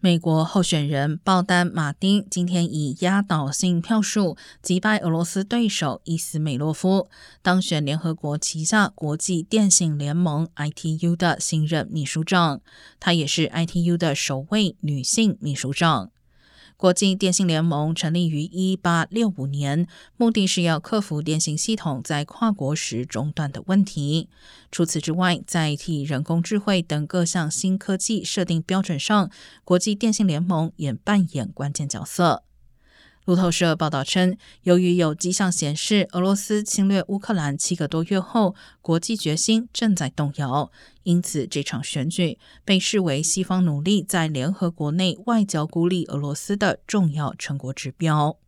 美国候选人鲍丹·马丁今天以压倒性票数击败俄罗斯对手伊斯美洛夫，当选联合国旗下国际电信联盟 （ITU） 的新任秘书长。她也是 ITU 的首位女性秘书长。国际电信联盟成立于一八六五年，目的是要克服电信系统在跨国时中断的问题。除此之外，在替人工智慧等各项新科技设定标准上，国际电信联盟也扮演关键角色。路透社报道称，由于有迹象显示俄罗斯侵略乌克兰七个多月后，国际决心正在动摇，因此这场选举被视为西方努力在联合国内外交孤立俄罗斯的重要成果指标。